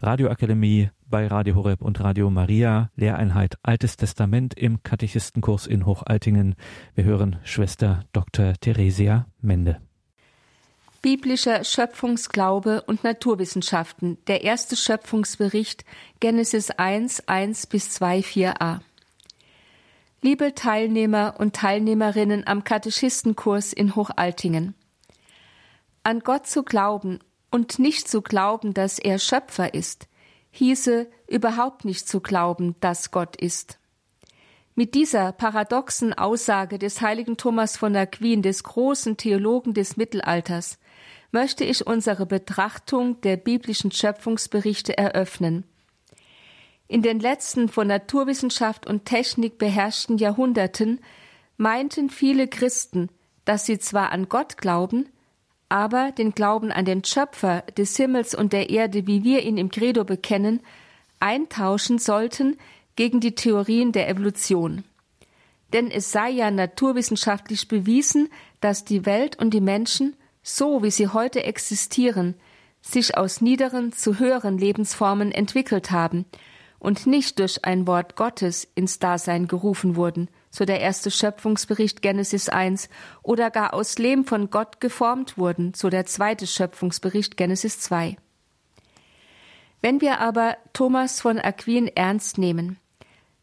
Radioakademie bei Radio Horeb und Radio Maria, Lehreinheit Altes Testament im Katechistenkurs in Hochaltingen. Wir hören Schwester Dr. Theresia Mende. Biblischer Schöpfungsglaube und Naturwissenschaften. Der erste Schöpfungsbericht Genesis 1, 1 bis 2, 4a. Liebe Teilnehmer und Teilnehmerinnen am Katechistenkurs in Hochaltingen. An Gott zu glauben und nicht zu glauben, dass er Schöpfer ist, hieße überhaupt nicht zu glauben, dass Gott ist. Mit dieser paradoxen Aussage des heiligen Thomas von Aquin, des großen Theologen des Mittelalters, möchte ich unsere Betrachtung der biblischen Schöpfungsberichte eröffnen. In den letzten von Naturwissenschaft und Technik beherrschten Jahrhunderten meinten viele Christen, dass sie zwar an Gott glauben, aber den Glauben an den Schöpfer des Himmels und der Erde, wie wir ihn im Credo bekennen, eintauschen sollten gegen die Theorien der Evolution. Denn es sei ja naturwissenschaftlich bewiesen, dass die Welt und die Menschen, so wie sie heute existieren, sich aus niederen zu höheren Lebensformen entwickelt haben und nicht durch ein Wort Gottes ins Dasein gerufen wurden, so der erste Schöpfungsbericht Genesis 1, oder gar aus Lehm von Gott geformt wurden, so der zweite Schöpfungsbericht Genesis 2. Wenn wir aber Thomas von Aquin ernst nehmen,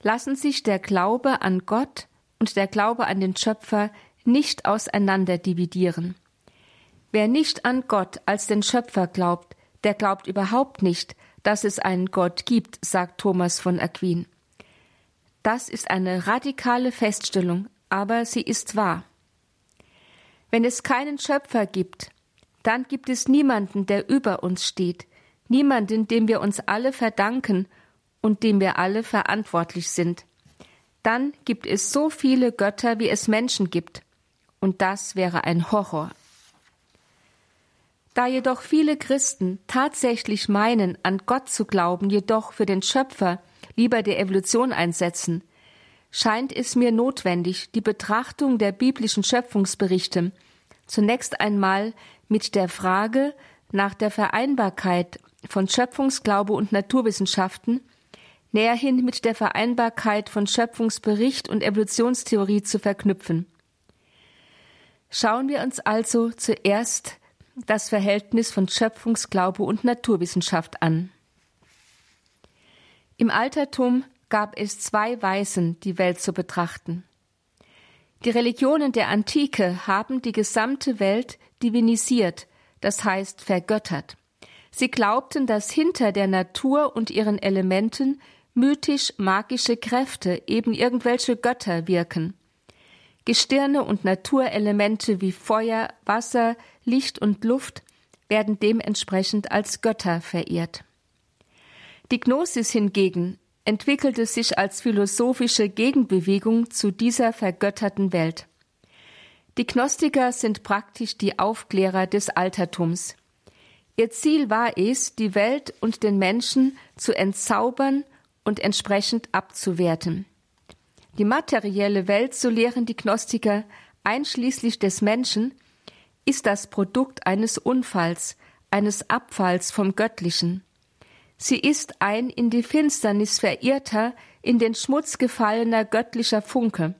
lassen sich der Glaube an Gott und der Glaube an den Schöpfer nicht auseinander dividieren. Wer nicht an Gott als den Schöpfer glaubt, der glaubt überhaupt nicht, dass es einen Gott gibt, sagt Thomas von Aquin. Das ist eine radikale Feststellung, aber sie ist wahr. Wenn es keinen Schöpfer gibt, dann gibt es niemanden, der über uns steht, niemanden, dem wir uns alle verdanken und dem wir alle verantwortlich sind. Dann gibt es so viele Götter, wie es Menschen gibt, und das wäre ein Horror. Da jedoch viele Christen tatsächlich meinen, an Gott zu glauben, jedoch für den Schöpfer lieber der Evolution einsetzen, scheint es mir notwendig, die Betrachtung der biblischen Schöpfungsberichte zunächst einmal mit der Frage nach der Vereinbarkeit von Schöpfungsglaube und Naturwissenschaften näher hin mit der Vereinbarkeit von Schöpfungsbericht und Evolutionstheorie zu verknüpfen. Schauen wir uns also zuerst das Verhältnis von Schöpfungsglaube und Naturwissenschaft an. Im Altertum gab es zwei Weisen, die Welt zu betrachten. Die Religionen der Antike haben die gesamte Welt divinisiert, das heißt vergöttert. Sie glaubten, dass hinter der Natur und ihren Elementen mythisch-magische Kräfte, eben irgendwelche Götter wirken. Gestirne und Naturelemente wie Feuer, Wasser, Licht und Luft werden dementsprechend als Götter verehrt. Die Gnosis hingegen entwickelte sich als philosophische Gegenbewegung zu dieser vergötterten Welt. Die Gnostiker sind praktisch die Aufklärer des Altertums. Ihr Ziel war es, die Welt und den Menschen zu entzaubern und entsprechend abzuwerten. Die materielle Welt, so lehren die Gnostiker, einschließlich des Menschen, ist das Produkt eines Unfalls, eines Abfalls vom Göttlichen. Sie ist ein in die Finsternis verirrter, in den Schmutz gefallener göttlicher Funke.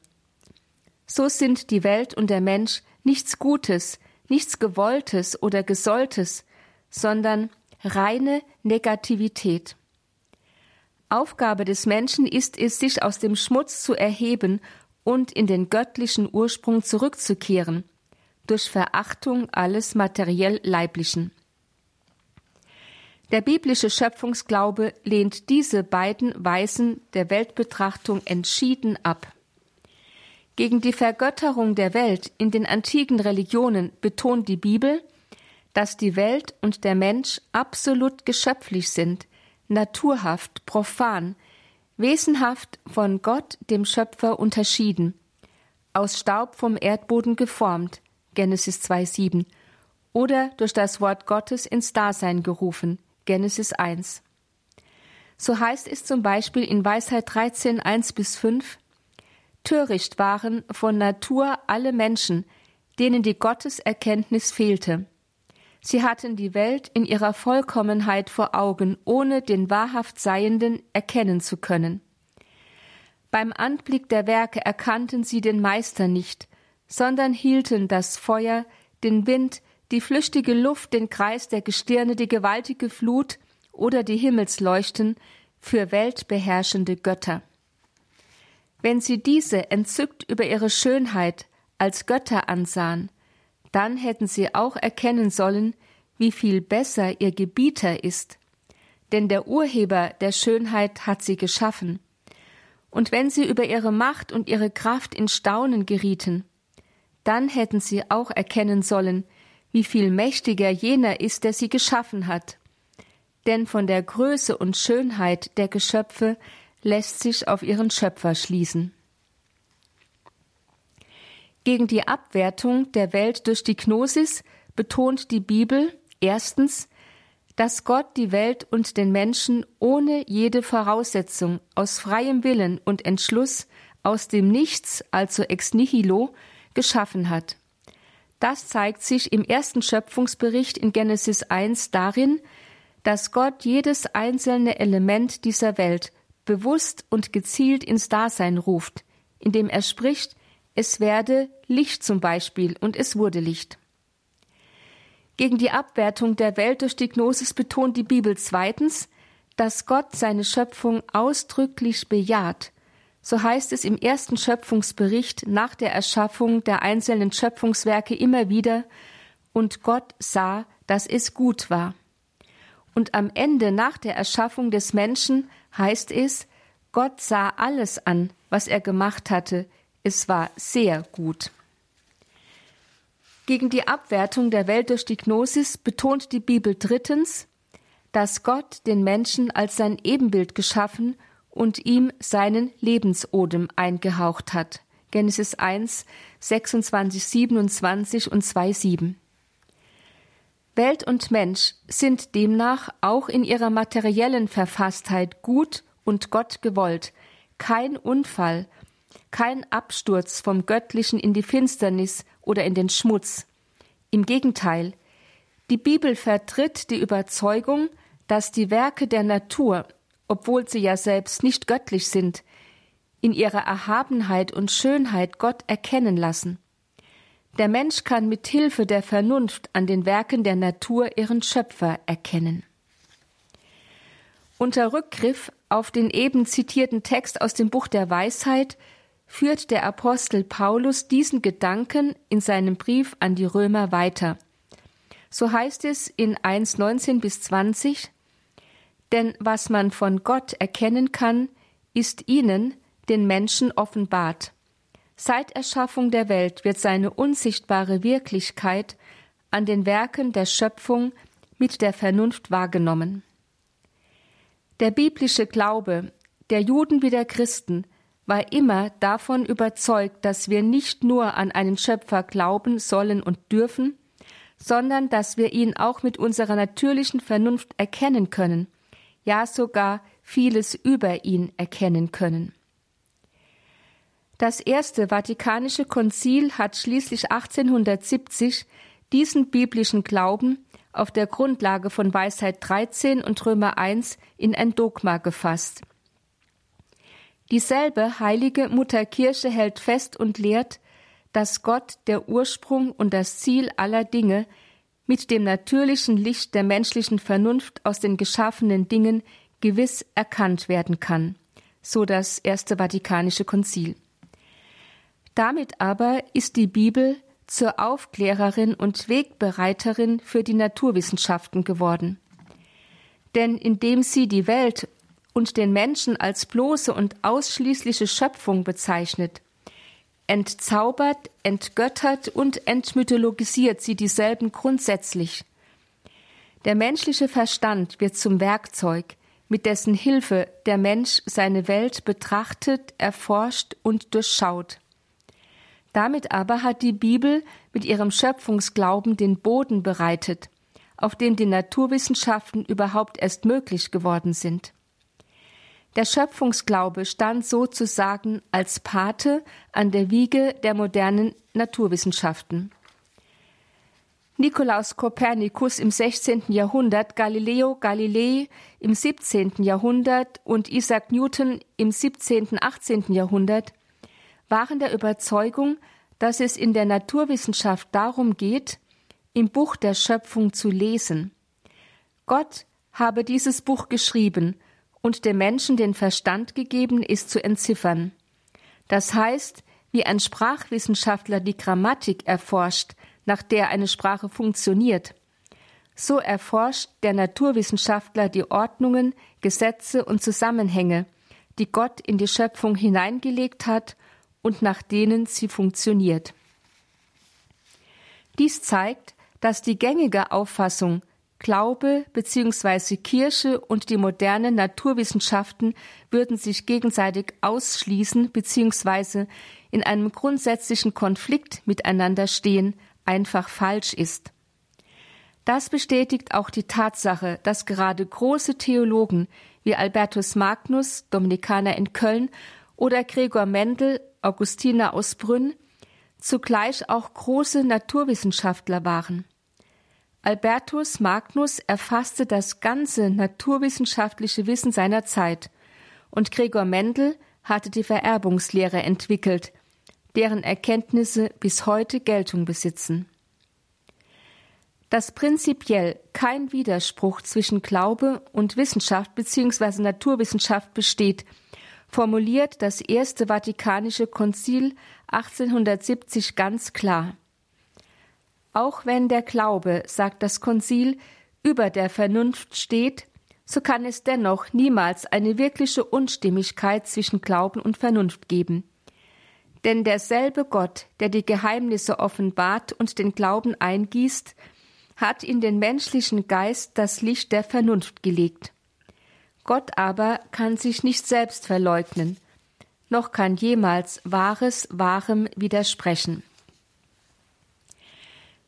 So sind die Welt und der Mensch nichts Gutes, nichts Gewolltes oder Gesolltes, sondern reine Negativität. Aufgabe des Menschen ist es, sich aus dem Schmutz zu erheben und in den göttlichen Ursprung zurückzukehren, durch Verachtung alles materiell Leiblichen. Der biblische Schöpfungsglaube lehnt diese beiden Weisen der Weltbetrachtung entschieden ab. Gegen die Vergötterung der Welt in den antiken Religionen betont die Bibel, dass die Welt und der Mensch absolut geschöpflich sind, naturhaft, profan, wesenhaft von Gott, dem Schöpfer, unterschieden, aus Staub vom Erdboden geformt, Genesis 2,7, oder durch das Wort Gottes ins Dasein gerufen, Genesis 1. So heißt es zum Beispiel in Weisheit 13, 1 bis 5, Töricht waren von Natur alle Menschen, denen die Gotteserkenntnis fehlte. Sie hatten die Welt in ihrer Vollkommenheit vor Augen, ohne den wahrhaft Seienden erkennen zu können. Beim Anblick der Werke erkannten sie den Meister nicht, sondern hielten das Feuer, den Wind, die flüchtige Luft, den Kreis der Gestirne, die gewaltige Flut oder die Himmelsleuchten für weltbeherrschende Götter. Wenn sie diese entzückt über ihre Schönheit als Götter ansahen, dann hätten sie auch erkennen sollen, wie viel besser ihr Gebieter ist, denn der Urheber der Schönheit hat sie geschaffen. Und wenn sie über ihre Macht und ihre Kraft in Staunen gerieten, dann hätten sie auch erkennen sollen, wie viel mächtiger jener ist, der sie geschaffen hat. Denn von der Größe und Schönheit der Geschöpfe lässt sich auf ihren Schöpfer schließen. Gegen die Abwertung der Welt durch die Gnosis betont die Bibel erstens, dass Gott die Welt und den Menschen ohne jede Voraussetzung aus freiem Willen und Entschluss aus dem Nichts, also ex nihilo, geschaffen hat. Das zeigt sich im ersten Schöpfungsbericht in Genesis 1 darin, dass Gott jedes einzelne Element dieser Welt bewusst und gezielt ins Dasein ruft, indem er spricht, es werde Licht zum Beispiel und es wurde Licht. Gegen die Abwertung der Welt durch die Gnosis betont die Bibel zweitens, dass Gott seine Schöpfung ausdrücklich bejaht. So heißt es im ersten Schöpfungsbericht nach der Erschaffung der einzelnen Schöpfungswerke immer wieder, und Gott sah, dass es gut war. Und am Ende nach der Erschaffung des Menschen heißt es, Gott sah alles an, was er gemacht hatte, es war sehr gut. Gegen die Abwertung der Welt durch die Gnosis betont die Bibel drittens, dass Gott den Menschen als sein Ebenbild geschaffen und ihm seinen Lebensodem eingehaucht hat. Genesis 1, 26, 27 und 2, 7. Welt und Mensch sind demnach auch in ihrer materiellen Verfasstheit gut und Gott gewollt, kein Unfall, kein Absturz vom Göttlichen in die Finsternis oder in den Schmutz. Im Gegenteil, die Bibel vertritt die Überzeugung, dass die Werke der Natur, obwohl sie ja selbst nicht göttlich sind, in ihrer Erhabenheit und Schönheit Gott erkennen lassen. Der Mensch kann mit Hilfe der Vernunft an den Werken der Natur ihren Schöpfer erkennen. Unter Rückgriff auf den eben zitierten Text aus dem Buch der Weisheit führt der Apostel Paulus diesen Gedanken in seinem Brief an die Römer weiter. So heißt es in 1.19 bis 20, denn was man von Gott erkennen kann, ist ihnen, den Menschen, offenbart. Seit Erschaffung der Welt wird seine unsichtbare Wirklichkeit an den Werken der Schöpfung mit der Vernunft wahrgenommen. Der biblische Glaube der Juden wie der Christen war immer davon überzeugt, dass wir nicht nur an einen Schöpfer glauben sollen und dürfen, sondern dass wir ihn auch mit unserer natürlichen Vernunft erkennen können, ja sogar vieles über ihn erkennen können. Das erste Vatikanische Konzil hat schließlich 1870 diesen biblischen Glauben auf der Grundlage von Weisheit 13 und Römer 1 in ein Dogma gefasst. Dieselbe heilige Mutterkirche hält fest und lehrt, dass Gott der Ursprung und das Ziel aller Dinge mit dem natürlichen Licht der menschlichen Vernunft aus den geschaffenen Dingen gewiss erkannt werden kann, so das Erste Vatikanische Konzil. Damit aber ist die Bibel zur Aufklärerin und Wegbereiterin für die Naturwissenschaften geworden. Denn indem sie die Welt und den Menschen als bloße und ausschließliche Schöpfung bezeichnet, entzaubert, entgöttert und entmythologisiert sie dieselben grundsätzlich. Der menschliche Verstand wird zum Werkzeug, mit dessen Hilfe der Mensch seine Welt betrachtet, erforscht und durchschaut. Damit aber hat die Bibel mit ihrem Schöpfungsglauben den Boden bereitet, auf dem die Naturwissenschaften überhaupt erst möglich geworden sind. Der Schöpfungsglaube stand sozusagen als Pate an der Wiege der modernen Naturwissenschaften. Nikolaus Kopernikus im 16. Jahrhundert, Galileo Galilei im 17. Jahrhundert und Isaac Newton im 17. 18. Jahrhundert waren der Überzeugung, dass es in der Naturwissenschaft darum geht, im Buch der Schöpfung zu lesen. Gott habe dieses Buch geschrieben und dem Menschen den Verstand gegeben, es zu entziffern. Das heißt, wie ein Sprachwissenschaftler die Grammatik erforscht, nach der eine Sprache funktioniert. So erforscht der Naturwissenschaftler die Ordnungen, Gesetze und Zusammenhänge, die Gott in die Schöpfung hineingelegt hat und nach denen sie funktioniert. Dies zeigt, dass die gängige Auffassung Glaube bzw. Kirche und die modernen Naturwissenschaften würden sich gegenseitig ausschließen bzw. in einem grundsätzlichen Konflikt miteinander stehen, einfach falsch ist. Das bestätigt auch die Tatsache, dass gerade große Theologen wie Albertus Magnus, Dominikaner in Köln, oder Gregor Mendel, Augustiner aus Brünn, zugleich auch große Naturwissenschaftler waren. Albertus Magnus erfasste das ganze naturwissenschaftliche Wissen seiner Zeit, und Gregor Mendel hatte die Vererbungslehre entwickelt, deren Erkenntnisse bis heute Geltung besitzen. Dass prinzipiell kein Widerspruch zwischen Glaube und Wissenschaft bzw. Naturwissenschaft besteht, formuliert das Erste Vatikanische Konzil 1870 ganz klar. Auch wenn der Glaube, sagt das Konzil, über der Vernunft steht, so kann es dennoch niemals eine wirkliche Unstimmigkeit zwischen Glauben und Vernunft geben. Denn derselbe Gott, der die Geheimnisse offenbart und den Glauben eingießt, hat in den menschlichen Geist das Licht der Vernunft gelegt. Gott aber kann sich nicht selbst verleugnen, noch kann jemals Wahres Wahrem widersprechen.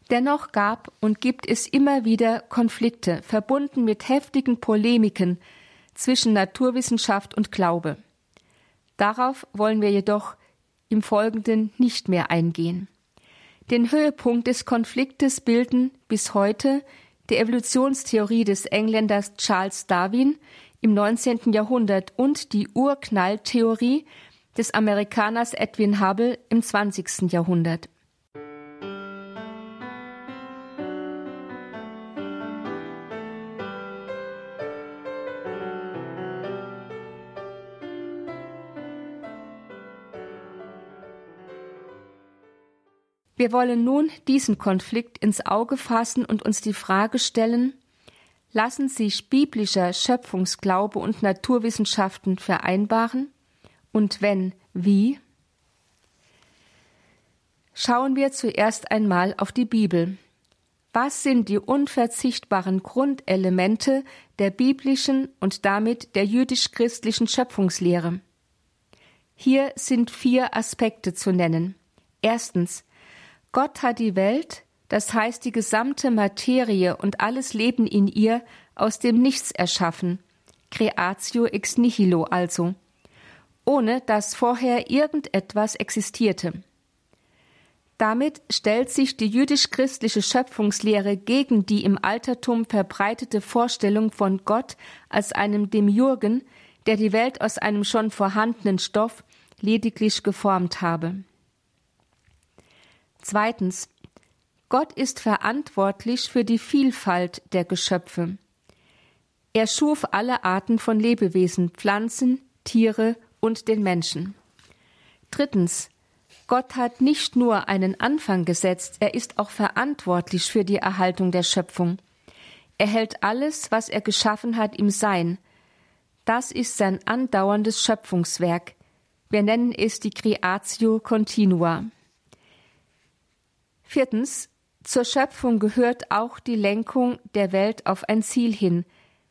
Dennoch gab und gibt es immer wieder Konflikte, verbunden mit heftigen Polemiken zwischen Naturwissenschaft und Glaube. Darauf wollen wir jedoch im Folgenden nicht mehr eingehen. Den Höhepunkt des Konfliktes bilden bis heute die Evolutionstheorie des Engländers Charles Darwin im 19. Jahrhundert und die Urknalltheorie des Amerikaners Edwin Hubble im 20. Jahrhundert. Wir wollen nun diesen Konflikt ins Auge fassen und uns die Frage stellen, lassen sich biblischer Schöpfungsglaube und Naturwissenschaften vereinbaren? Und wenn, wie? Schauen wir zuerst einmal auf die Bibel. Was sind die unverzichtbaren Grundelemente der biblischen und damit der jüdisch-christlichen Schöpfungslehre? Hier sind vier Aspekte zu nennen. Erstens Gott hat die Welt, das heißt die gesamte Materie und alles Leben in ihr, aus dem Nichts erschaffen, Creatio ex nihilo also, ohne dass vorher irgendetwas existierte. Damit stellt sich die jüdisch-christliche Schöpfungslehre gegen die im Altertum verbreitete Vorstellung von Gott als einem Demiurgen, der die Welt aus einem schon vorhandenen Stoff lediglich geformt habe. Zweitens. Gott ist verantwortlich für die Vielfalt der Geschöpfe. Er schuf alle Arten von Lebewesen, Pflanzen, Tiere und den Menschen. Drittens. Gott hat nicht nur einen Anfang gesetzt, er ist auch verantwortlich für die Erhaltung der Schöpfung. Er hält alles, was er geschaffen hat, im Sein. Das ist sein andauerndes Schöpfungswerk. Wir nennen es die Creatio Continua. Viertens. Zur Schöpfung gehört auch die Lenkung der Welt auf ein Ziel hin.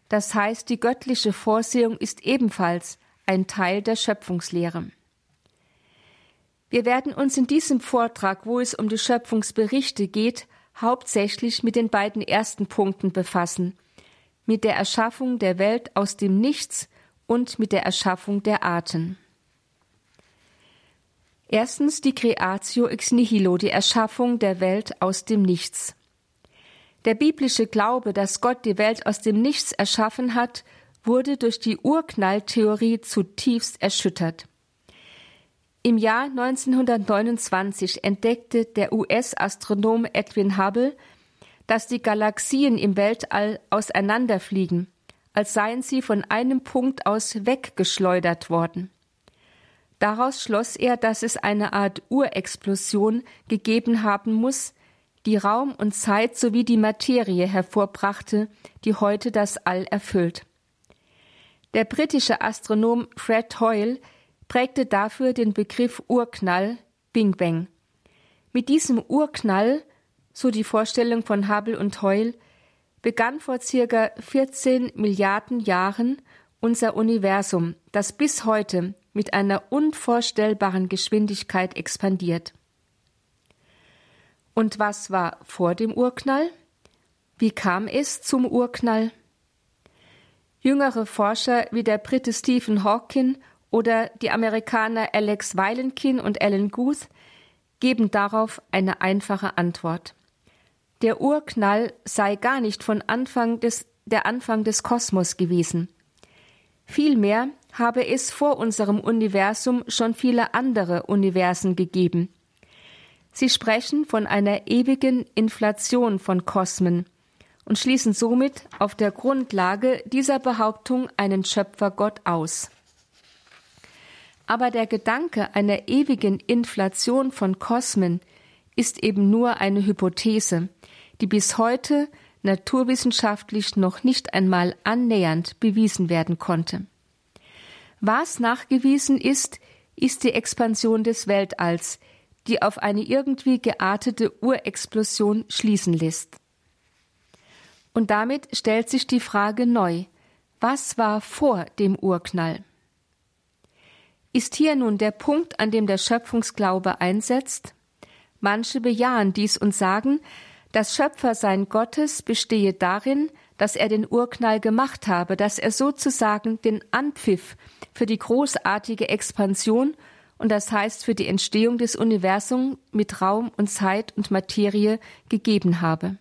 Das heißt, die göttliche Vorsehung ist ebenfalls ein Teil der Schöpfungslehre. Wir werden uns in diesem Vortrag, wo es um die Schöpfungsberichte geht, hauptsächlich mit den beiden ersten Punkten befassen, mit der Erschaffung der Welt aus dem Nichts und mit der Erschaffung der Arten. Erstens die Creatio ex nihilo, die Erschaffung der Welt aus dem Nichts. Der biblische Glaube, dass Gott die Welt aus dem Nichts erschaffen hat, wurde durch die Urknalltheorie zutiefst erschüttert. Im Jahr 1929 entdeckte der US-Astronom Edwin Hubble, dass die Galaxien im Weltall auseinanderfliegen, als seien sie von einem Punkt aus weggeschleudert worden. Daraus schloss er, dass es eine Art Urexplosion gegeben haben muss, die Raum und Zeit sowie die Materie hervorbrachte, die heute das All erfüllt. Der britische Astronom Fred Hoyle prägte dafür den Begriff Urknall Bing Bang. Mit diesem Urknall, so die Vorstellung von Hubble und Hoyle, begann vor circa 14 Milliarden Jahren unser Universum, das bis heute mit einer unvorstellbaren Geschwindigkeit expandiert. Und was war vor dem Urknall? Wie kam es zum Urknall? Jüngere Forscher wie der Brite Stephen Hawking oder die Amerikaner Alex Weilenkin und Alan Guth geben darauf eine einfache Antwort. Der Urknall sei gar nicht von Anfang des, der Anfang des Kosmos gewesen. Vielmehr habe es vor unserem Universum schon viele andere Universen gegeben, Sie sprechen von einer ewigen Inflation von Kosmen und schließen somit auf der Grundlage dieser Behauptung einen Schöpfergott aus. Aber der Gedanke einer ewigen Inflation von Kosmen ist eben nur eine Hypothese, die bis heute naturwissenschaftlich noch nicht einmal annähernd bewiesen werden konnte. Was nachgewiesen ist, ist die Expansion des Weltalls, die auf eine irgendwie geartete Urexplosion schließen lässt. Und damit stellt sich die Frage neu, was war vor dem Urknall? Ist hier nun der Punkt, an dem der Schöpfungsglaube einsetzt? Manche bejahen dies und sagen, das Schöpfersein Gottes bestehe darin, dass er den Urknall gemacht habe, dass er sozusagen den Anpfiff für die großartige Expansion und das heißt für die Entstehung des Universums mit Raum und Zeit und Materie gegeben habe.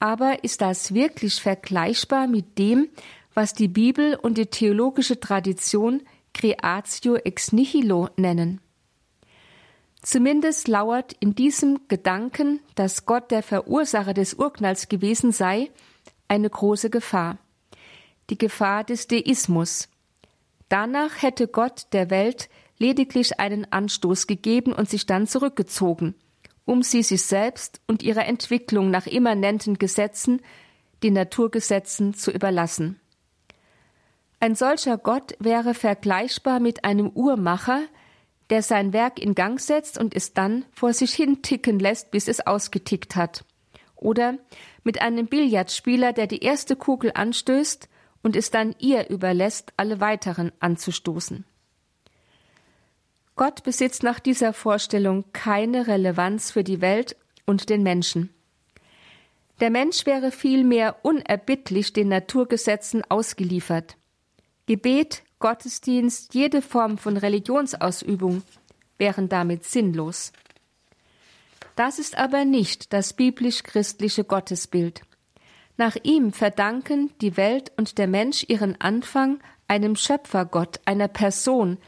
Aber ist das wirklich vergleichbar mit dem, was die Bibel und die theologische Tradition Creatio ex nihilo nennen? Zumindest lauert in diesem Gedanken, dass Gott der Verursacher des Urknalls gewesen sei, eine große Gefahr. Die Gefahr des Deismus, Danach hätte Gott der Welt lediglich einen Anstoß gegeben und sich dann zurückgezogen, um sie sich selbst und ihrer Entwicklung nach immanenten Gesetzen, den Naturgesetzen, zu überlassen. Ein solcher Gott wäre vergleichbar mit einem Uhrmacher, der sein Werk in Gang setzt und es dann vor sich hin ticken lässt, bis es ausgetickt hat. Oder mit einem Billardspieler, der die erste Kugel anstößt und es dann ihr überlässt, alle weiteren anzustoßen. Gott besitzt nach dieser Vorstellung keine Relevanz für die Welt und den Menschen. Der Mensch wäre vielmehr unerbittlich den Naturgesetzen ausgeliefert. Gebet, Gottesdienst, jede Form von Religionsausübung wären damit sinnlos. Das ist aber nicht das biblisch-christliche Gottesbild. Nach ihm verdanken die Welt und der Mensch ihren Anfang einem Schöpfergott, einer Person,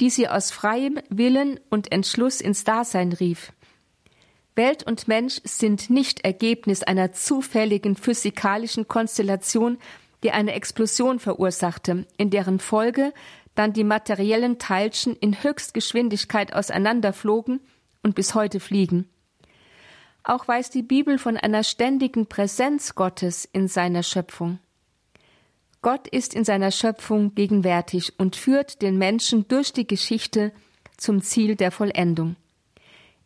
die sie aus freiem Willen und Entschluss ins Dasein rief. Welt und Mensch sind nicht Ergebnis einer zufälligen physikalischen Konstellation, die eine Explosion verursachte, in deren Folge dann die materiellen Teilchen in Höchstgeschwindigkeit auseinanderflogen und bis heute fliegen. Auch weiß die Bibel von einer ständigen Präsenz Gottes in seiner Schöpfung. Gott ist in seiner Schöpfung gegenwärtig und führt den Menschen durch die Geschichte zum Ziel der Vollendung.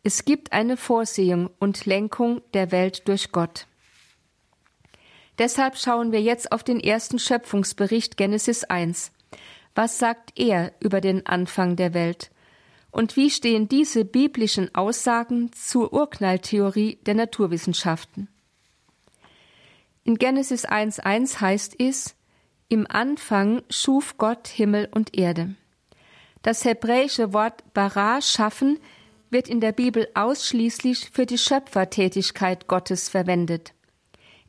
Es gibt eine Vorsehung und Lenkung der Welt durch Gott. Deshalb schauen wir jetzt auf den ersten Schöpfungsbericht Genesis 1. Was sagt er über den Anfang der Welt? Und wie stehen diese biblischen Aussagen zur Urknalltheorie der Naturwissenschaften? In Genesis 1.1 heißt es, im Anfang schuf Gott Himmel und Erde. Das hebräische Wort bara schaffen wird in der Bibel ausschließlich für die Schöpfertätigkeit Gottes verwendet.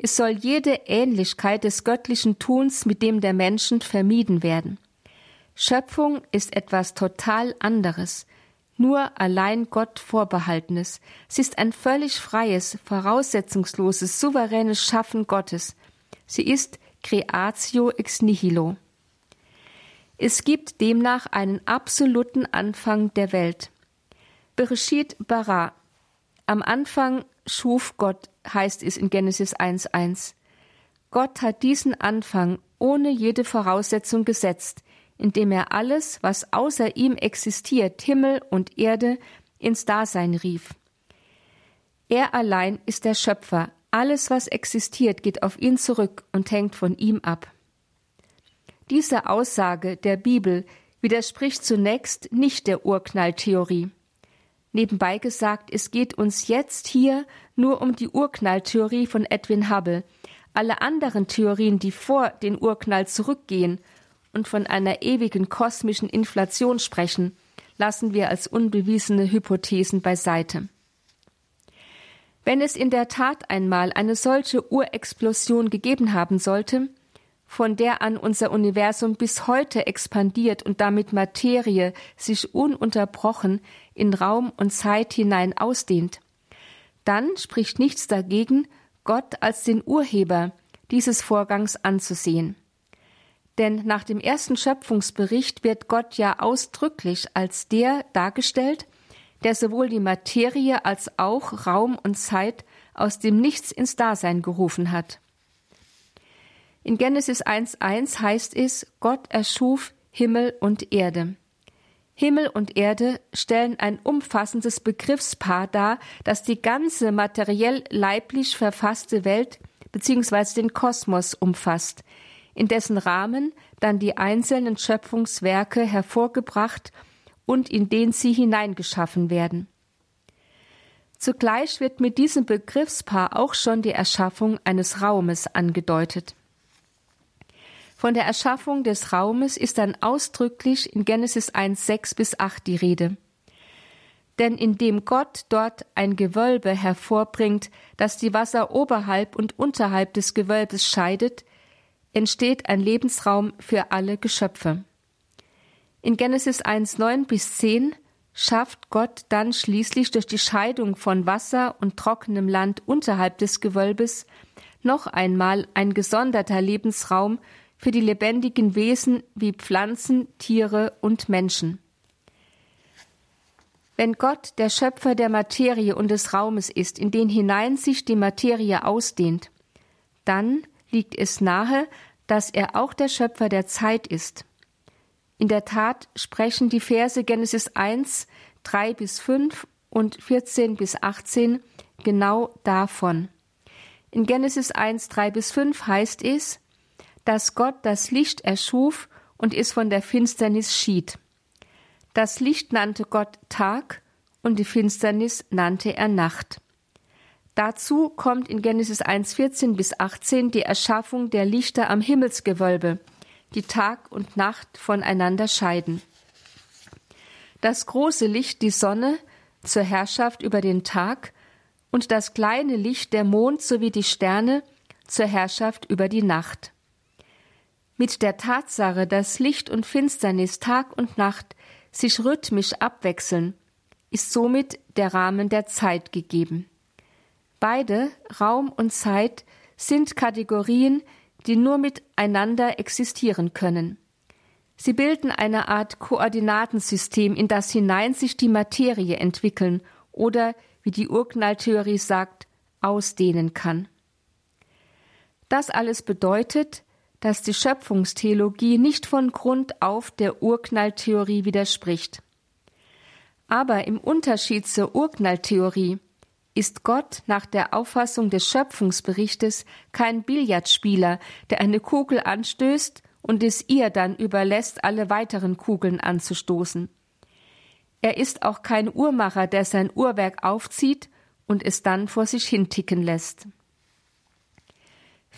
Es soll jede Ähnlichkeit des göttlichen Tuns mit dem der Menschen vermieden werden. Schöpfung ist etwas total anderes, nur allein Gott vorbehaltenes. Sie ist ein völlig freies, voraussetzungsloses, souveränes Schaffen Gottes. Sie ist Creatio ex nihilo. Es gibt demnach einen absoluten Anfang der Welt. Bereshit bara. Am Anfang schuf Gott, heißt es in Genesis 1.1. Gott hat diesen Anfang ohne jede Voraussetzung gesetzt, indem er alles, was außer ihm existiert, Himmel und Erde, ins Dasein rief. Er allein ist der Schöpfer, alles, was existiert, geht auf ihn zurück und hängt von ihm ab. Diese Aussage der Bibel widerspricht zunächst nicht der Urknalltheorie. Nebenbei gesagt, es geht uns jetzt hier nur um die Urknalltheorie von Edwin Hubble. Alle anderen Theorien, die vor den Urknall zurückgehen und von einer ewigen kosmischen Inflation sprechen, lassen wir als unbewiesene Hypothesen beiseite. Wenn es in der Tat einmal eine solche Urexplosion gegeben haben sollte, von der an unser Universum bis heute expandiert und damit Materie sich ununterbrochen in Raum und Zeit hinein ausdehnt, dann spricht nichts dagegen, Gott als den Urheber dieses Vorgangs anzusehen. Denn nach dem ersten Schöpfungsbericht wird Gott ja ausdrücklich als der dargestellt, der sowohl die Materie als auch Raum und Zeit aus dem Nichts ins Dasein gerufen hat. In Genesis 1.1 heißt es, Gott erschuf Himmel und Erde. Himmel und Erde stellen ein umfassendes Begriffspaar dar, das die ganze materiell leiblich verfasste Welt bzw. den Kosmos umfasst, in dessen Rahmen dann die einzelnen Schöpfungswerke hervorgebracht und in den sie hineingeschaffen werden. Zugleich wird mit diesem Begriffspaar auch schon die Erschaffung eines Raumes angedeutet. Von der Erschaffung des Raumes ist dann ausdrücklich in Genesis 1, 6 bis 8 die Rede. Denn indem Gott dort ein Gewölbe hervorbringt, das die Wasser oberhalb und unterhalb des Gewölbes scheidet, entsteht ein Lebensraum für alle Geschöpfe. In Genesis 1, 9 bis 10 schafft Gott dann schließlich durch die Scheidung von Wasser und trockenem Land unterhalb des Gewölbes noch einmal ein gesonderter Lebensraum für die lebendigen Wesen wie Pflanzen, Tiere und Menschen. Wenn Gott der Schöpfer der Materie und des Raumes ist, in den hinein sich die Materie ausdehnt, dann liegt es nahe, dass er auch der Schöpfer der Zeit ist. In der Tat sprechen die Verse Genesis 1, 3 bis 5 und 14 bis 18 genau davon. In Genesis 1, 3 bis 5 heißt es, dass Gott das Licht erschuf und es von der Finsternis schied. Das Licht nannte Gott Tag und die Finsternis nannte er Nacht. Dazu kommt in Genesis 1, 14 bis 18 die Erschaffung der Lichter am Himmelsgewölbe, die Tag und Nacht voneinander scheiden. Das große Licht, die Sonne, zur Herrschaft über den Tag und das kleine Licht, der Mond sowie die Sterne, zur Herrschaft über die Nacht. Mit der Tatsache, dass Licht und Finsternis Tag und Nacht sich rhythmisch abwechseln, ist somit der Rahmen der Zeit gegeben. Beide, Raum und Zeit, sind Kategorien, die nur miteinander existieren können. Sie bilden eine Art Koordinatensystem, in das hinein sich die Materie entwickeln oder, wie die Urknalltheorie sagt, ausdehnen kann. Das alles bedeutet, dass die Schöpfungstheologie nicht von Grund auf der Urknalltheorie widerspricht. Aber im Unterschied zur Urknalltheorie ist Gott nach der Auffassung des Schöpfungsberichtes kein Billardspieler, der eine Kugel anstößt und es ihr dann überlässt, alle weiteren Kugeln anzustoßen. Er ist auch kein Uhrmacher, der sein Uhrwerk aufzieht und es dann vor sich hinticken lässt.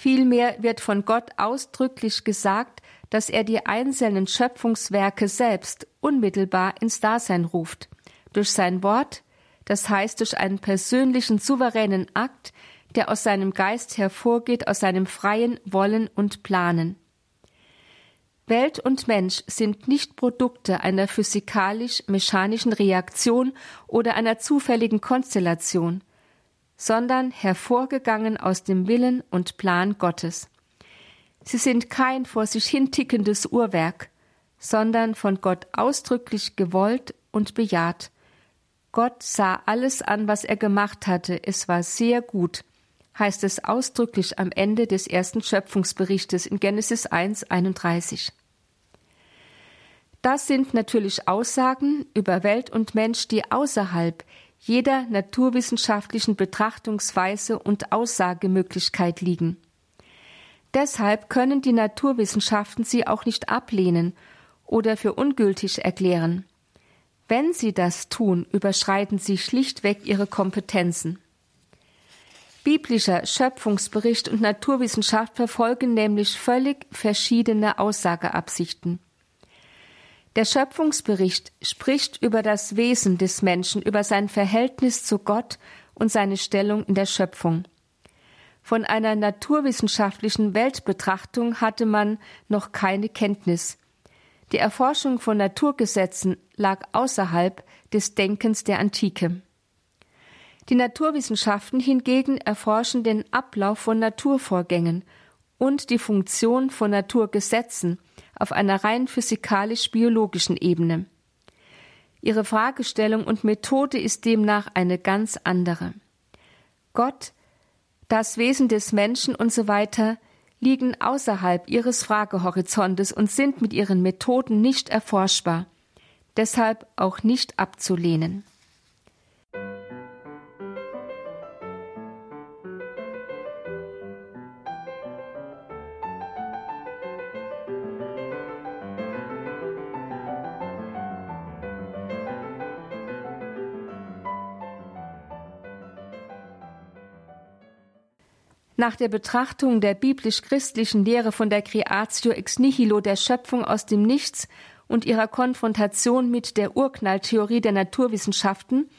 Vielmehr wird von Gott ausdrücklich gesagt, dass er die einzelnen Schöpfungswerke selbst unmittelbar ins Dasein ruft, durch sein Wort, das heißt durch einen persönlichen souveränen Akt, der aus seinem Geist hervorgeht, aus seinem freien Wollen und Planen. Welt und Mensch sind nicht Produkte einer physikalisch-mechanischen Reaktion oder einer zufälligen Konstellation, sondern hervorgegangen aus dem Willen und Plan Gottes. Sie sind kein vor sich hin tickendes Uhrwerk, sondern von Gott ausdrücklich gewollt und bejaht. Gott sah alles an, was er gemacht hatte, es war sehr gut, heißt es ausdrücklich am Ende des ersten Schöpfungsberichtes in Genesis 1, 31. Das sind natürlich Aussagen über Welt und Mensch, die außerhalb jeder naturwissenschaftlichen Betrachtungsweise und Aussagemöglichkeit liegen. Deshalb können die Naturwissenschaften sie auch nicht ablehnen oder für ungültig erklären. Wenn sie das tun, überschreiten sie schlichtweg ihre Kompetenzen. Biblischer Schöpfungsbericht und Naturwissenschaft verfolgen nämlich völlig verschiedene Aussageabsichten. Der Schöpfungsbericht spricht über das Wesen des Menschen, über sein Verhältnis zu Gott und seine Stellung in der Schöpfung. Von einer naturwissenschaftlichen Weltbetrachtung hatte man noch keine Kenntnis. Die Erforschung von Naturgesetzen lag außerhalb des Denkens der Antike. Die Naturwissenschaften hingegen erforschen den Ablauf von Naturvorgängen und die Funktion von Naturgesetzen auf einer rein physikalisch-biologischen Ebene. Ihre Fragestellung und Methode ist demnach eine ganz andere. Gott, das Wesen des Menschen und so weiter liegen außerhalb ihres Fragehorizontes und sind mit ihren Methoden nicht erforschbar, deshalb auch nicht abzulehnen. Nach der Betrachtung der biblisch-christlichen Lehre von der Creatio ex nihilo der Schöpfung aus dem Nichts und ihrer Konfrontation mit der Urknalltheorie der Naturwissenschaften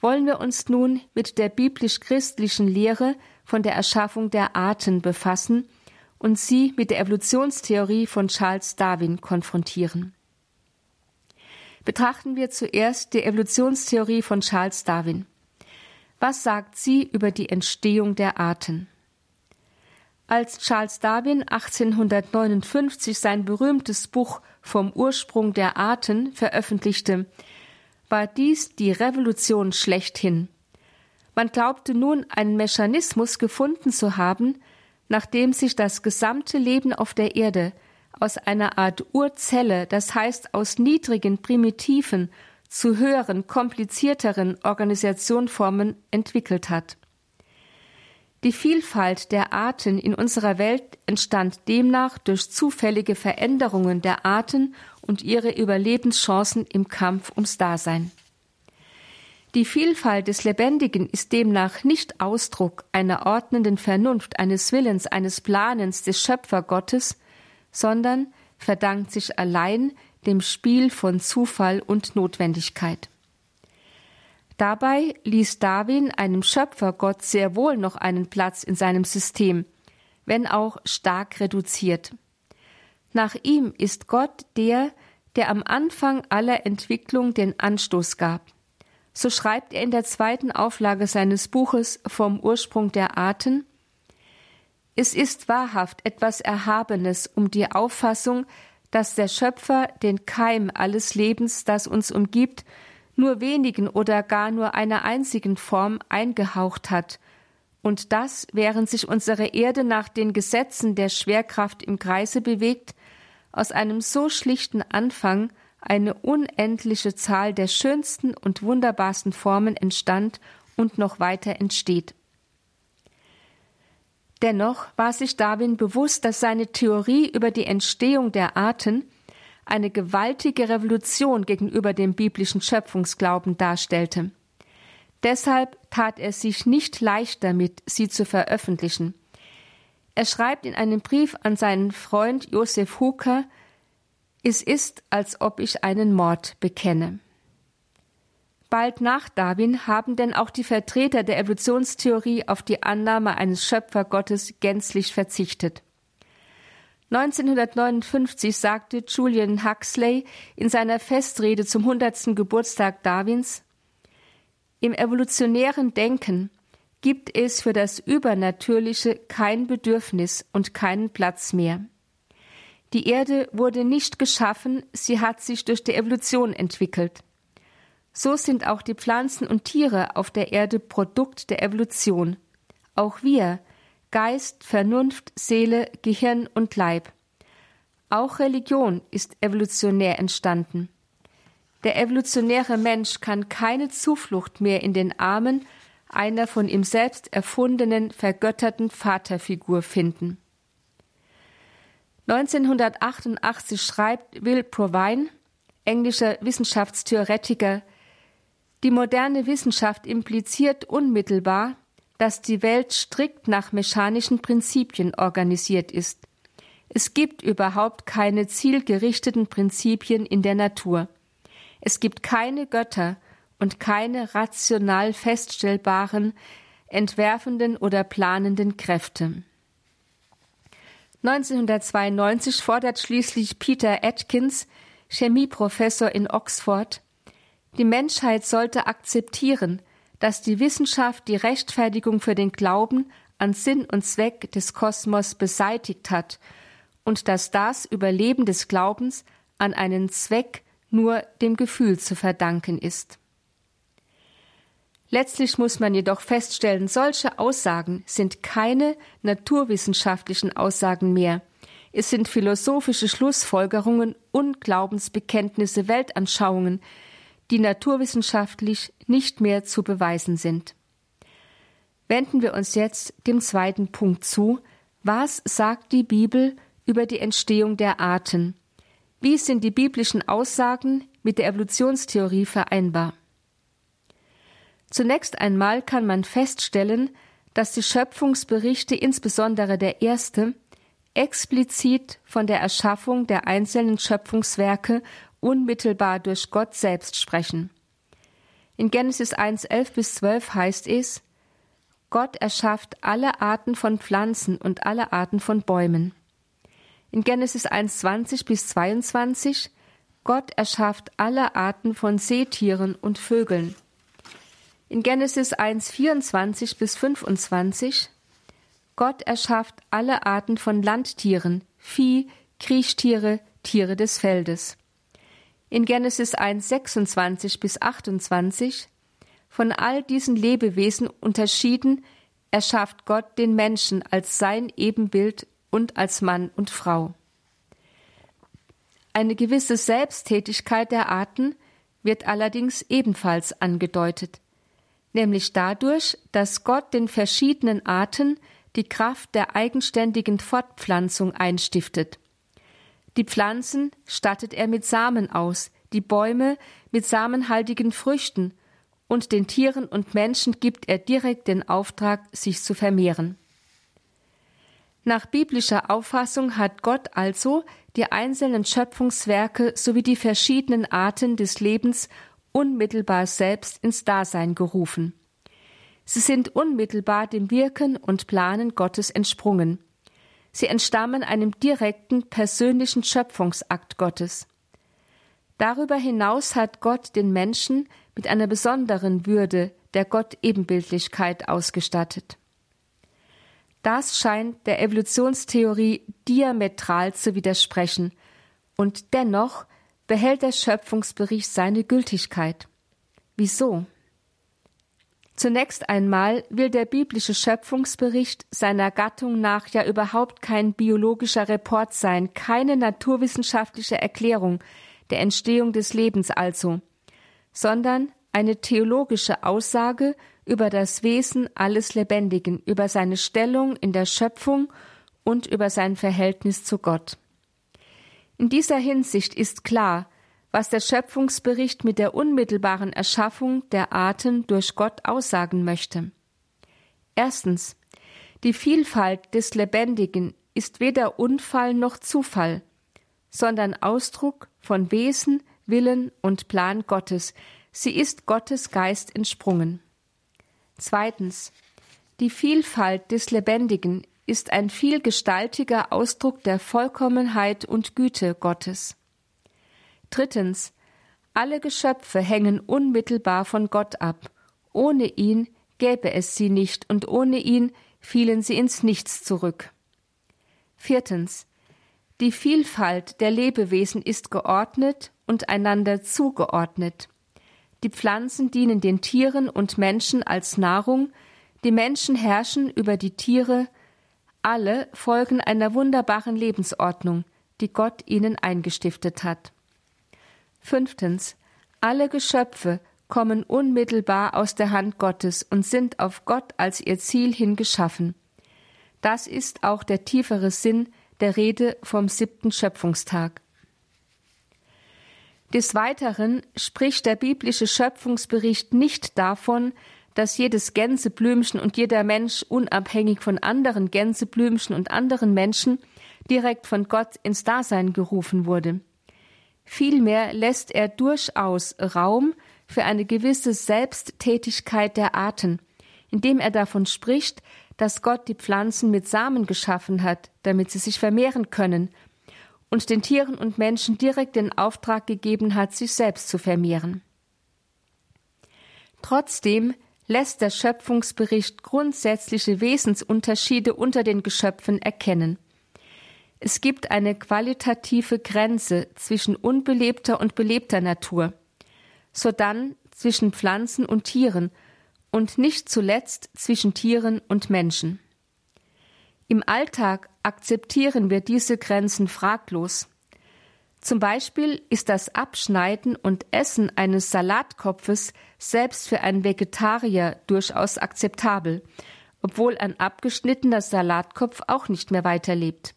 wollen wir uns nun mit der biblisch-christlichen Lehre von der Erschaffung der Arten befassen und sie mit der Evolutionstheorie von Charles Darwin konfrontieren. Betrachten wir zuerst die Evolutionstheorie von Charles Darwin. Was sagt sie über die Entstehung der Arten? Als Charles Darwin 1859 sein berühmtes Buch vom Ursprung der Arten veröffentlichte, war dies die Revolution schlechthin. Man glaubte nun einen Mechanismus gefunden zu haben, nachdem sich das gesamte Leben auf der Erde aus einer Art Urzelle, das heißt aus niedrigen, primitiven zu höheren, komplizierteren Organisationformen entwickelt hat. Die Vielfalt der Arten in unserer Welt entstand demnach durch zufällige Veränderungen der Arten und ihre Überlebenschancen im Kampf ums Dasein. Die Vielfalt des Lebendigen ist demnach nicht Ausdruck einer ordnenden Vernunft, eines Willens, eines Planens des Schöpfergottes, sondern verdankt sich allein dem Spiel von Zufall und Notwendigkeit. Dabei ließ Darwin einem Schöpfergott sehr wohl noch einen Platz in seinem System, wenn auch stark reduziert. Nach ihm ist Gott der, der am Anfang aller Entwicklung den Anstoß gab. So schreibt er in der zweiten Auflage seines Buches vom Ursprung der Arten Es ist wahrhaft etwas Erhabenes um die Auffassung, dass der Schöpfer den Keim alles Lebens, das uns umgibt, nur wenigen oder gar nur einer einzigen Form eingehaucht hat, und das, während sich unsere Erde nach den Gesetzen der Schwerkraft im Kreise bewegt, aus einem so schlichten Anfang eine unendliche Zahl der schönsten und wunderbarsten Formen entstand und noch weiter entsteht. Dennoch war sich Darwin bewusst, dass seine Theorie über die Entstehung der Arten eine gewaltige Revolution gegenüber dem biblischen Schöpfungsglauben darstellte. Deshalb tat er sich nicht leicht damit, sie zu veröffentlichen. Er schreibt in einem Brief an seinen Freund Josef Huker, es ist, als ob ich einen Mord bekenne. bald nach Darwin haben denn auch die Vertreter der Evolutionstheorie auf die Annahme eines Schöpfergottes gänzlich verzichtet. 1959 sagte Julian Huxley in seiner Festrede zum 100. Geburtstag Darwins, im evolutionären Denken gibt es für das Übernatürliche kein Bedürfnis und keinen Platz mehr. Die Erde wurde nicht geschaffen, sie hat sich durch die Evolution entwickelt. So sind auch die Pflanzen und Tiere auf der Erde Produkt der Evolution. Auch wir, Geist, Vernunft, Seele, Gehirn und Leib. Auch Religion ist evolutionär entstanden. Der evolutionäre Mensch kann keine Zuflucht mehr in den Armen einer von ihm selbst erfundenen, vergötterten Vaterfigur finden. 1988 schreibt Will Provine, englischer Wissenschaftstheoretiker, die moderne Wissenschaft impliziert unmittelbar, dass die Welt strikt nach mechanischen Prinzipien organisiert ist. Es gibt überhaupt keine zielgerichteten Prinzipien in der Natur. Es gibt keine Götter und keine rational feststellbaren, entwerfenden oder planenden Kräfte. 1992 fordert schließlich Peter Atkins, Chemieprofessor in Oxford, die Menschheit sollte akzeptieren, dass die Wissenschaft die Rechtfertigung für den Glauben an Sinn und Zweck des Kosmos beseitigt hat und dass das Überleben des Glaubens an einen Zweck nur dem Gefühl zu verdanken ist. Letztlich muss man jedoch feststellen, solche Aussagen sind keine naturwissenschaftlichen Aussagen mehr. Es sind philosophische Schlussfolgerungen und Glaubensbekenntnisse, Weltanschauungen, die naturwissenschaftlich nicht mehr zu beweisen sind. Wenden wir uns jetzt dem zweiten Punkt zu. Was sagt die Bibel über die Entstehung der Arten? Wie sind die biblischen Aussagen mit der Evolutionstheorie vereinbar? Zunächst einmal kann man feststellen, dass die Schöpfungsberichte, insbesondere der erste, explizit von der Erschaffung der einzelnen Schöpfungswerke unmittelbar durch Gott selbst sprechen. In Genesis 1, 11 bis 12 heißt es, Gott erschafft alle Arten von Pflanzen und alle Arten von Bäumen. In Genesis 1, 20 bis 22, Gott erschafft alle Arten von Seetieren und Vögeln. In Genesis 1, 24 bis 25 Gott erschafft alle Arten von Landtieren, Vieh, Kriechtiere, Tiere des Feldes. In Genesis 1, 26 bis 28 von all diesen Lebewesen unterschieden erschafft Gott den Menschen als sein Ebenbild und als Mann und Frau. Eine gewisse Selbsttätigkeit der Arten wird allerdings ebenfalls angedeutet nämlich dadurch, dass Gott den verschiedenen Arten die Kraft der eigenständigen Fortpflanzung einstiftet. Die Pflanzen stattet er mit Samen aus, die Bäume mit samenhaltigen Früchten, und den Tieren und Menschen gibt er direkt den Auftrag, sich zu vermehren. Nach biblischer Auffassung hat Gott also die einzelnen Schöpfungswerke sowie die verschiedenen Arten des Lebens unmittelbar selbst ins Dasein gerufen. Sie sind unmittelbar dem Wirken und Planen Gottes entsprungen. Sie entstammen einem direkten persönlichen Schöpfungsakt Gottes. Darüber hinaus hat Gott den Menschen mit einer besonderen Würde der Gott-Ebenbildlichkeit ausgestattet. Das scheint der Evolutionstheorie diametral zu widersprechen, und dennoch behält der Schöpfungsbericht seine Gültigkeit. Wieso? Zunächst einmal will der biblische Schöpfungsbericht seiner Gattung nach ja überhaupt kein biologischer Report sein, keine naturwissenschaftliche Erklärung der Entstehung des Lebens also, sondern eine theologische Aussage über das Wesen alles Lebendigen, über seine Stellung in der Schöpfung und über sein Verhältnis zu Gott. In dieser Hinsicht ist klar, was der Schöpfungsbericht mit der unmittelbaren Erschaffung der Arten durch Gott aussagen möchte. Erstens. Die Vielfalt des Lebendigen ist weder Unfall noch Zufall, sondern Ausdruck von Wesen, Willen und Plan Gottes, Sie ist Gottes Geist entsprungen. Zweitens. Die Vielfalt des Lebendigen ist ein vielgestaltiger Ausdruck der Vollkommenheit und Güte Gottes. Drittens. Alle Geschöpfe hängen unmittelbar von Gott ab. Ohne ihn gäbe es sie nicht und ohne ihn fielen sie ins Nichts zurück. Viertens. Die Vielfalt der Lebewesen ist geordnet und einander zugeordnet. Die Pflanzen dienen den Tieren und Menschen als Nahrung, die Menschen herrschen über die Tiere, alle folgen einer wunderbaren Lebensordnung, die Gott ihnen eingestiftet hat. Fünftens. Alle Geschöpfe kommen unmittelbar aus der Hand Gottes und sind auf Gott als ihr Ziel hin geschaffen. Das ist auch der tiefere Sinn der Rede vom siebten Schöpfungstag. Des Weiteren spricht der biblische Schöpfungsbericht nicht davon, dass jedes Gänseblümchen und jeder Mensch unabhängig von anderen Gänseblümchen und anderen Menschen direkt von Gott ins Dasein gerufen wurde. Vielmehr lässt er durchaus Raum für eine gewisse Selbsttätigkeit der Arten, indem er davon spricht, dass Gott die Pflanzen mit Samen geschaffen hat, damit sie sich vermehren können, und den Tieren und Menschen direkt den Auftrag gegeben hat, sich selbst zu vermehren. Trotzdem lässt der Schöpfungsbericht grundsätzliche Wesensunterschiede unter den Geschöpfen erkennen. Es gibt eine qualitative Grenze zwischen unbelebter und belebter Natur, sodann zwischen Pflanzen und Tieren und nicht zuletzt zwischen Tieren und Menschen. Im Alltag akzeptieren wir diese Grenzen fraglos. Zum Beispiel ist das Abschneiden und Essen eines Salatkopfes selbst für einen Vegetarier durchaus akzeptabel, obwohl ein abgeschnittener Salatkopf auch nicht mehr weiterlebt.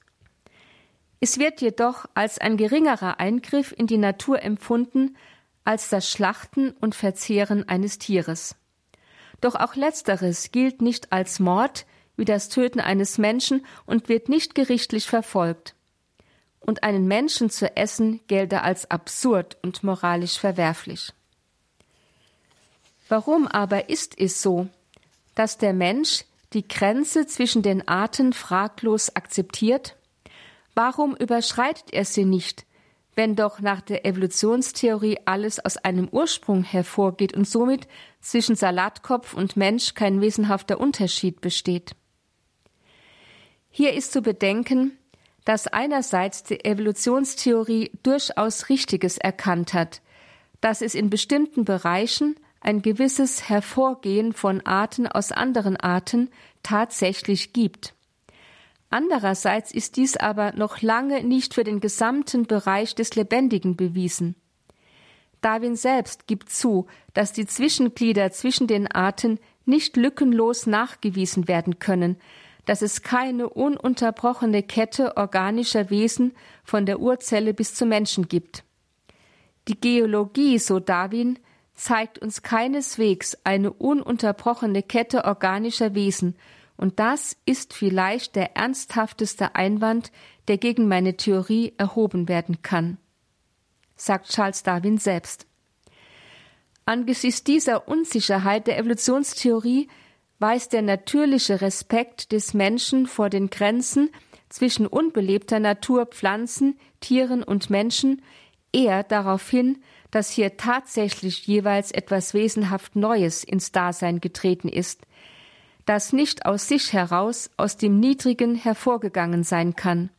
Es wird jedoch als ein geringerer Eingriff in die Natur empfunden als das Schlachten und Verzehren eines Tieres. Doch auch letzteres gilt nicht als Mord wie das Töten eines Menschen und wird nicht gerichtlich verfolgt. Und einen Menschen zu essen gelte als absurd und moralisch verwerflich. Warum aber ist es so, dass der Mensch die Grenze zwischen den Arten fraglos akzeptiert Warum überschreitet er sie nicht, wenn doch nach der Evolutionstheorie alles aus einem Ursprung hervorgeht und somit zwischen Salatkopf und Mensch kein wesenhafter Unterschied besteht? Hier ist zu bedenken, dass einerseits die Evolutionstheorie durchaus Richtiges erkannt hat, dass es in bestimmten Bereichen ein gewisses Hervorgehen von Arten aus anderen Arten tatsächlich gibt. Andererseits ist dies aber noch lange nicht für den gesamten Bereich des Lebendigen bewiesen. Darwin selbst gibt zu, dass die Zwischenglieder zwischen den Arten nicht lückenlos nachgewiesen werden können, dass es keine ununterbrochene Kette organischer Wesen von der Urzelle bis zum Menschen gibt. Die Geologie, so Darwin, zeigt uns keineswegs eine ununterbrochene Kette organischer Wesen, und das ist vielleicht der ernsthafteste Einwand, der gegen meine Theorie erhoben werden kann, sagt Charles Darwin selbst. Angesichts dieser Unsicherheit der Evolutionstheorie weist der natürliche Respekt des Menschen vor den Grenzen zwischen unbelebter Natur, Pflanzen, Tieren und Menschen eher darauf hin, dass hier tatsächlich jeweils etwas wesenhaft Neues ins Dasein getreten ist, das nicht aus sich heraus aus dem Niedrigen hervorgegangen sein kann,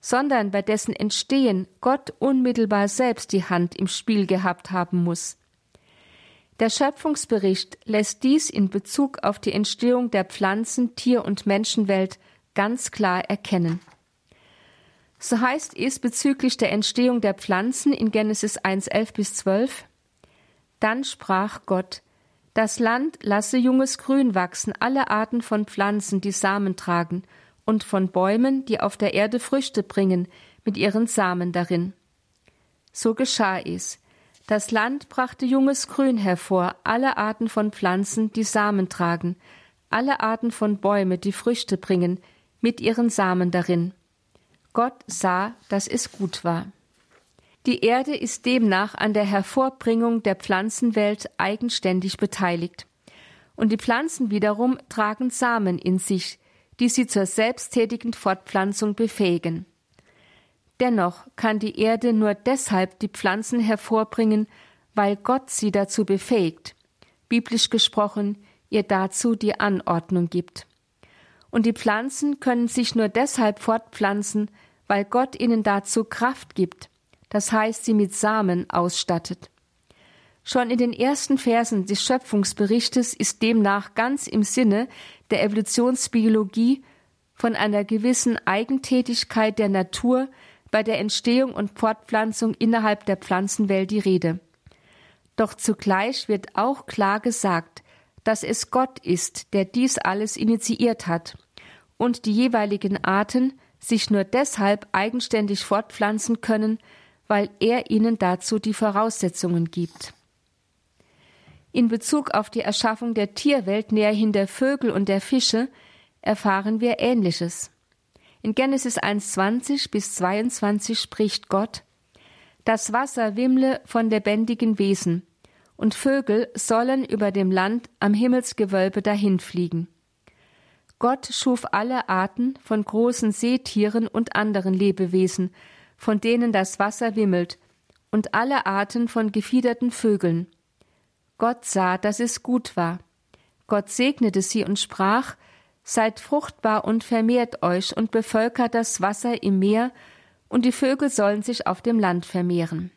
sondern bei dessen Entstehen Gott unmittelbar selbst die Hand im Spiel gehabt haben muss. Der Schöpfungsbericht lässt dies in Bezug auf die Entstehung der Pflanzen-, Tier- und Menschenwelt ganz klar erkennen. So heißt es bezüglich der Entstehung der Pflanzen in Genesis 1, 11 bis 12. Dann sprach Gott, das Land lasse junges Grün wachsen, alle Arten von Pflanzen, die Samen tragen, und von Bäumen, die auf der Erde Früchte bringen, mit ihren Samen darin. So geschah es. Das Land brachte junges Grün hervor, alle Arten von Pflanzen, die Samen tragen, alle Arten von Bäume, die Früchte bringen, mit ihren Samen darin. Gott sah, dass es gut war. Die Erde ist demnach an der Hervorbringung der Pflanzenwelt eigenständig beteiligt. Und die Pflanzen wiederum tragen Samen in sich, die sie zur selbsttätigen Fortpflanzung befähigen. Dennoch kann die Erde nur deshalb die Pflanzen hervorbringen, weil Gott sie dazu befähigt, biblisch gesprochen, ihr dazu die Anordnung gibt. Und die Pflanzen können sich nur deshalb fortpflanzen, weil Gott ihnen dazu Kraft gibt, das heißt sie mit Samen ausstattet. Schon in den ersten Versen des Schöpfungsberichtes ist demnach ganz im Sinne der Evolutionsbiologie von einer gewissen Eigentätigkeit der Natur bei der Entstehung und Fortpflanzung innerhalb der Pflanzenwelt die Rede. Doch zugleich wird auch klar gesagt, dass es Gott ist, der dies alles initiiert hat und die jeweiligen Arten sich nur deshalb eigenständig fortpflanzen können, weil er ihnen dazu die Voraussetzungen gibt. In Bezug auf die Erschaffung der Tierwelt näherhin der Vögel und der Fische erfahren wir Ähnliches. In Genesis 1,20 bis 22 spricht Gott, das Wasser wimmle von lebendigen Wesen, und Vögel sollen über dem Land am Himmelsgewölbe dahinfliegen. Gott schuf alle Arten von großen Seetieren und anderen Lebewesen, von denen das Wasser wimmelt, und alle Arten von gefiederten Vögeln. Gott sah, dass es gut war. Gott segnete sie und sprach, Seid fruchtbar und vermehrt euch und bevölkert das Wasser im Meer, und die Vögel sollen sich auf dem Land vermehren.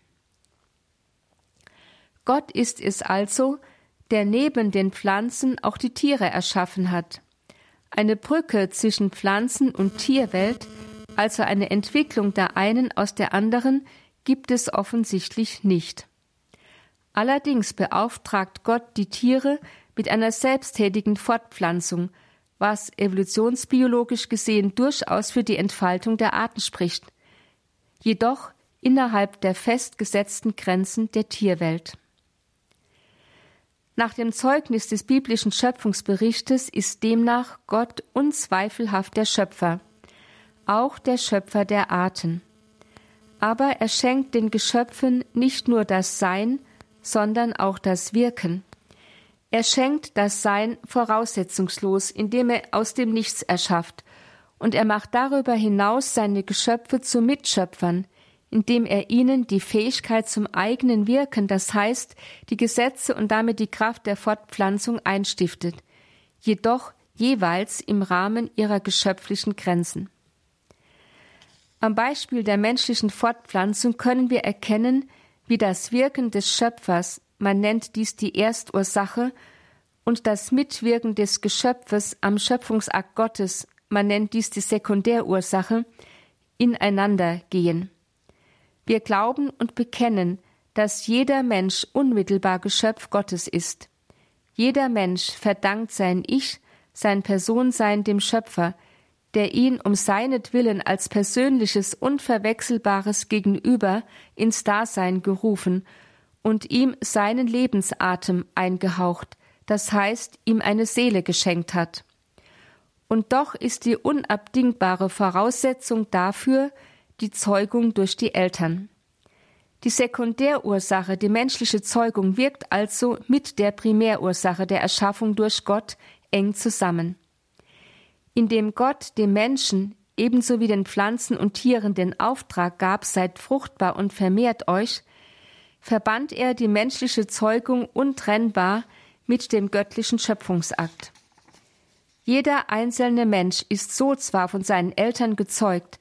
Gott ist es also, der neben den Pflanzen auch die Tiere erschaffen hat. Eine Brücke zwischen Pflanzen- und Tierwelt, also eine Entwicklung der einen aus der anderen, gibt es offensichtlich nicht. Allerdings beauftragt Gott die Tiere mit einer selbsttätigen Fortpflanzung, was evolutionsbiologisch gesehen durchaus für die Entfaltung der Arten spricht, jedoch innerhalb der festgesetzten Grenzen der Tierwelt. Nach dem Zeugnis des biblischen Schöpfungsberichtes ist demnach Gott unzweifelhaft der Schöpfer, auch der Schöpfer der Arten. Aber er schenkt den Geschöpfen nicht nur das Sein, sondern auch das Wirken. Er schenkt das Sein voraussetzungslos, indem er aus dem Nichts erschafft, und er macht darüber hinaus seine Geschöpfe zu Mitschöpfern, indem er ihnen die Fähigkeit zum eigenen Wirken, das heißt die Gesetze und damit die Kraft der Fortpflanzung einstiftet, jedoch jeweils im Rahmen ihrer geschöpflichen Grenzen. Am Beispiel der menschlichen Fortpflanzung können wir erkennen, wie das Wirken des Schöpfers, man nennt dies die Erstursache, und das Mitwirken des Geschöpfes am Schöpfungsakt Gottes, man nennt dies die Sekundärursache, ineinander gehen. Wir glauben und bekennen, dass jeder Mensch unmittelbar Geschöpf Gottes ist. Jeder Mensch verdankt sein Ich, sein Personsein dem Schöpfer, der ihn um seinetwillen als persönliches, unverwechselbares Gegenüber ins Dasein gerufen und ihm seinen Lebensatem eingehaucht, das heißt ihm eine Seele geschenkt hat. Und doch ist die unabdingbare Voraussetzung dafür, die Zeugung durch die Eltern. Die Sekundärursache, die menschliche Zeugung, wirkt also mit der Primärursache der Erschaffung durch Gott eng zusammen. Indem Gott dem Menschen ebenso wie den Pflanzen und Tieren den Auftrag gab, seid fruchtbar und vermehrt euch, verband er die menschliche Zeugung untrennbar mit dem göttlichen Schöpfungsakt. Jeder einzelne Mensch ist so zwar von seinen Eltern gezeugt,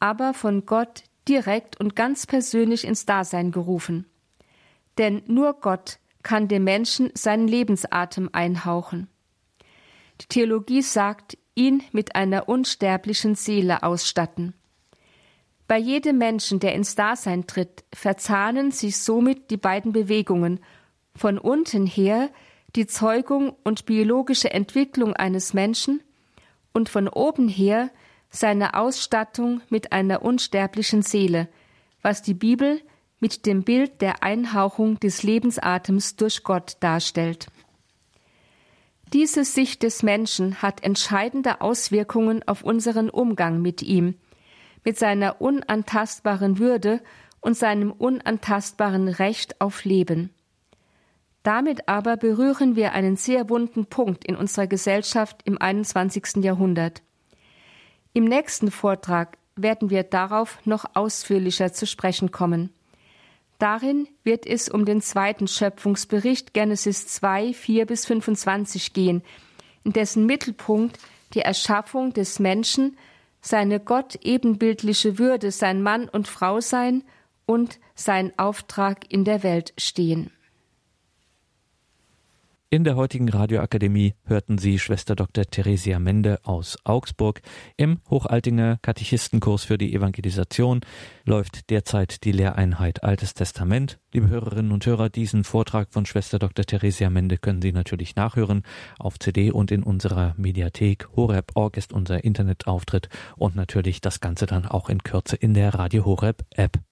aber von Gott direkt und ganz persönlich ins Dasein gerufen. Denn nur Gott kann dem Menschen seinen Lebensatem einhauchen. Die Theologie sagt, ihn mit einer unsterblichen Seele ausstatten. Bei jedem Menschen, der ins Dasein tritt, verzahnen sich somit die beiden Bewegungen, von unten her die Zeugung und biologische Entwicklung eines Menschen und von oben her seine Ausstattung mit einer unsterblichen Seele, was die Bibel mit dem Bild der Einhauchung des Lebensatems durch Gott darstellt. Diese Sicht des Menschen hat entscheidende Auswirkungen auf unseren Umgang mit ihm, mit seiner unantastbaren Würde und seinem unantastbaren Recht auf Leben. Damit aber berühren wir einen sehr wunden Punkt in unserer Gesellschaft im 21. Jahrhundert. Im nächsten Vortrag werden wir darauf noch ausführlicher zu sprechen kommen. Darin wird es um den zweiten Schöpfungsbericht Genesis 2, 4 bis 25 gehen, in dessen Mittelpunkt die Erschaffung des Menschen, seine Gott ebenbildliche Würde, sein Mann und Frau sein und sein Auftrag in der Welt stehen. In der heutigen Radioakademie hörten Sie Schwester Dr. Theresia Mende aus Augsburg. Im Hochaltinger Katechistenkurs für die Evangelisation läuft derzeit die Lehreinheit Altes Testament. Liebe Hörerinnen und Hörer, diesen Vortrag von Schwester Dr. Theresia Mende können Sie natürlich nachhören auf CD und in unserer Mediathek. Horeb.org ist unser Internetauftritt und natürlich das Ganze dann auch in Kürze in der Radio Horeb App.